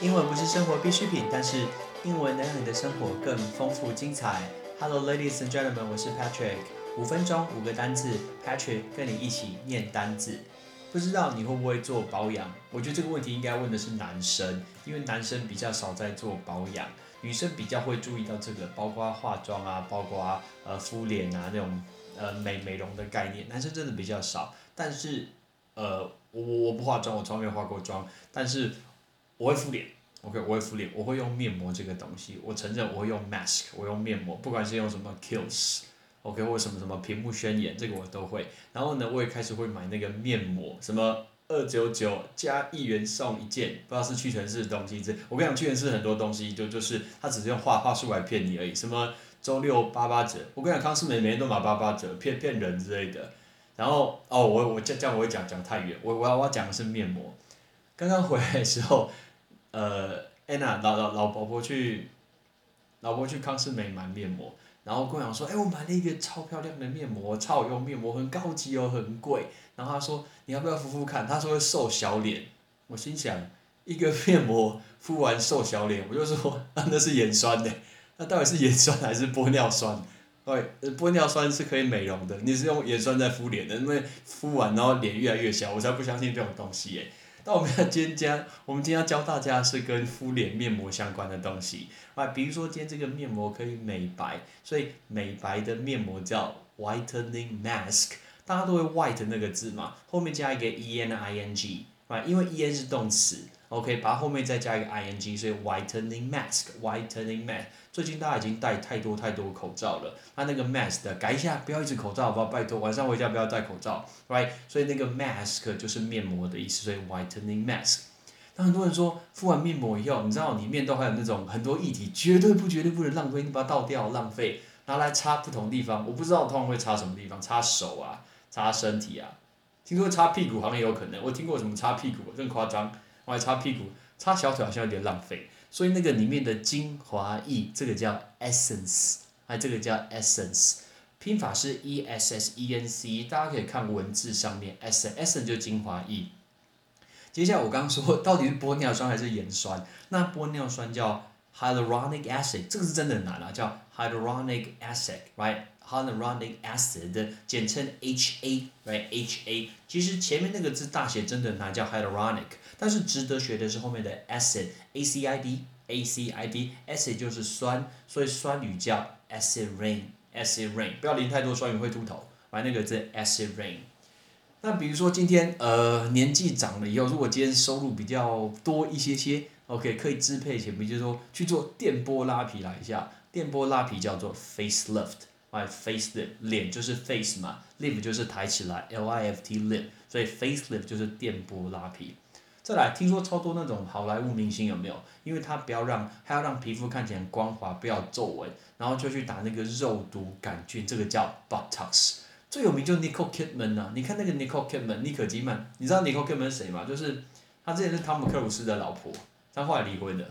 英文不是生活必需品，但是英文能让你的生活更丰富精彩。Hello, ladies and gentlemen，我是 Patrick。五分钟五个单字，Patrick 跟你一起念单字。不知道你会不会做保养？我觉得这个问题应该问的是男生，因为男生比较少在做保养，女生比较会注意到这个，包括化妆啊，包括呃敷脸啊那种呃美美容的概念，男生真的比较少。但是呃我我不化妆，我从来没有化过妆，但是我会敷脸。OK，我会敷脸，我会用面膜这个东西。我承认我会用 mask，我用面膜，不管是用什么 Kills，OK，或什么什么屏幕宣言，这个我都会。然后呢，我也开始会买那个面膜，什么二九九加一元送一件，不知道是屈臣氏的东西。这我跟你讲，屈臣氏很多东西就就是他只是用话话术来骗你而已。什么周六八八折，我跟你讲，康师美每天都买八八折，骗骗人之类的。然后哦，我我这这样我会讲讲太远，我我要我要讲的是面膜。刚刚回来的时候。呃，Anna 老老老婆婆去，老婆去康斯美买面膜，然后跟我讲说，哎，我买了一个超漂亮的面膜，超好用面膜，很高级哦，很贵。然后她说，你要不要敷敷看？她说会瘦小脸。我心想，一个面膜敷完瘦小脸，我就说，那是盐酸的，那到底是盐酸还是玻尿酸？对，玻尿酸是可以美容的，你是用盐酸在敷脸的，因为敷完然后脸越来越小，我才不相信这种东西耶。那我们要今天教，我们今天要教大家是跟敷脸面膜相关的东西。啊，比如说今天这个面膜可以美白，所以美白的面膜叫 whitening mask，大家都会 white 那个字嘛，后面加一个 e n i n g，啊，因为 e n 是动词。，OK，把它后面再加一个 i n g，所以 whitening mask，whitening mask。最近大家已经戴太多太多口罩了，它那个 mask 改一下，不要一直口罩，好不好？拜托，晚上回家不要戴口罩，right？所以那个 mask 就是面膜的意思，所以 whitening mask。那很多人说敷完面膜以后，你知道里面都还有那种很多液体，绝对不绝对不能浪费，你把它倒掉浪费，拿来擦不同地方。我不知道通常会擦什么地方，擦手啊，擦身体啊，听说擦屁股好像也有可能，我听过什么擦屁股更夸张，我还擦屁股，擦小腿好像有点浪费。所以那个里面的精华液，这个叫 essence，哎，这个叫 essence，拼法是 e s s e n c，大家可以看文字上面，essence，essence 就精华液。接下来我刚刚说到底是玻尿酸还是盐酸？那玻尿酸叫 hyaluronic acid，这个是真的很难啊，叫 hyaluronic acid，right？Acid，right？hyaluronic acid，简称 H A，right？H A，其实前面那个字大写真的难，叫 hyaluronic。但是值得学的是后面的 acid，a c i d，a c i d，acid 就是酸，所以酸雨叫 acid rain，acid rain，不要淋太多酸雨会秃头，来那个字 acid rain。那比如说今天呃年纪长了以后，如果今天收入比较多一些些，OK 可以支配钱，比如说去做电波拉皮来一下，电波拉皮叫做 facelift Face lift，脸就是 face 嘛，lift 就是抬起来，l i f t lift，所以 face lift 就是电波拉皮。再来，听说超多那种好莱坞明星有没有？因为他不要让，他要让皮肤看起来光滑，不要皱纹，然后就去打那个肉毒杆菌，这个叫 Botox。最有名就是 Nicole Kidman 呐，你看那个 Nicole Kidman，妮可基曼，你知道 Nicole Kidman 是谁吗？就是他之前是汤姆克鲁斯的老婆，他后来离婚了。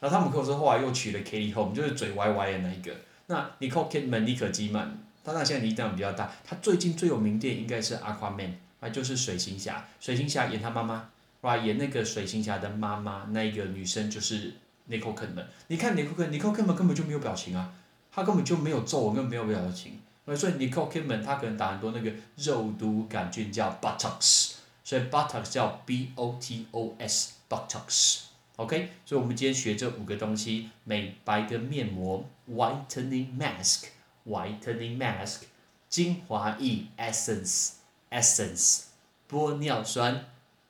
然后汤姆克鲁斯后来又娶了 Katie Holmes，就是嘴歪歪的那一个。那 Nicole Kidman，妮可基曼，他那现在年纪比较大，他最近最有名的应该是 Aquaman，啊就是水行侠，水行侠演他妈妈。哇，演那个水行侠的妈妈，那个女生就是 Nicole Kidman。你看 Nicole Kidman，Nicole Kidman 根本就没有表情啊，她根本就没有皱纹，根本没有表情。所以 Nicole Kidman 她可能打很多那个肉毒杆菌叫 Botox，所以 Botox 叫 B O T O S Botox。OK，所以我们今天学这五个东西：美白的面膜 Whitening Mask，Whitening Mask，精华液 Essence，Essence，玻尿酸。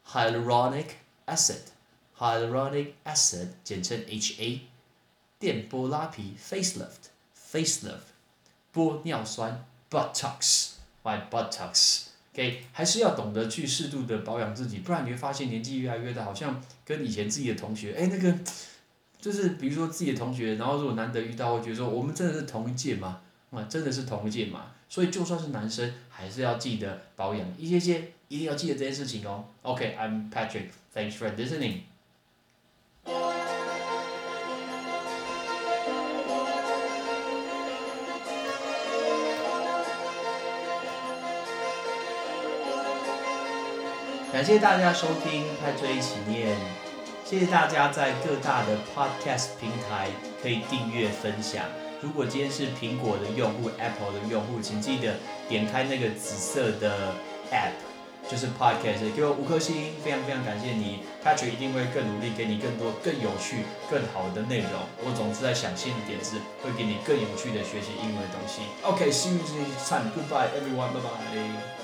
Hyaluronic acid，Hyaluronic acid 简称 HA，电波拉皮 facelift，facelift，玻尿酸 Botox，my Botox，OK，还是要懂得去适度的保养自己，不然你会发现年纪越来越大，好像跟以前自己的同学，哎，那个就是比如说自己的同学，然后如果难得遇到，会觉得说我们真的是同一届嘛？啊，真的是同一届嘛？所以就算是男生，还是要记得保养一些些。一定要记得这件事情哦。OK，I'm Patrick. Thanks for listening. 感谢大家收听，派对一起念。谢谢大家在各大的 podcast 平台可以订阅分享。如果今天是苹果的用户，Apple 的用户，请记得点开那个紫色的 app，就是 podcast，给我五颗星，非常非常感谢你。Patrick 一定会更努力，给你更多更有趣、更好的内容。我总是在想新的点子，会给你更有趣的学习英文的东西。OK，see you next time. Goodbye, everyone. Bye bye.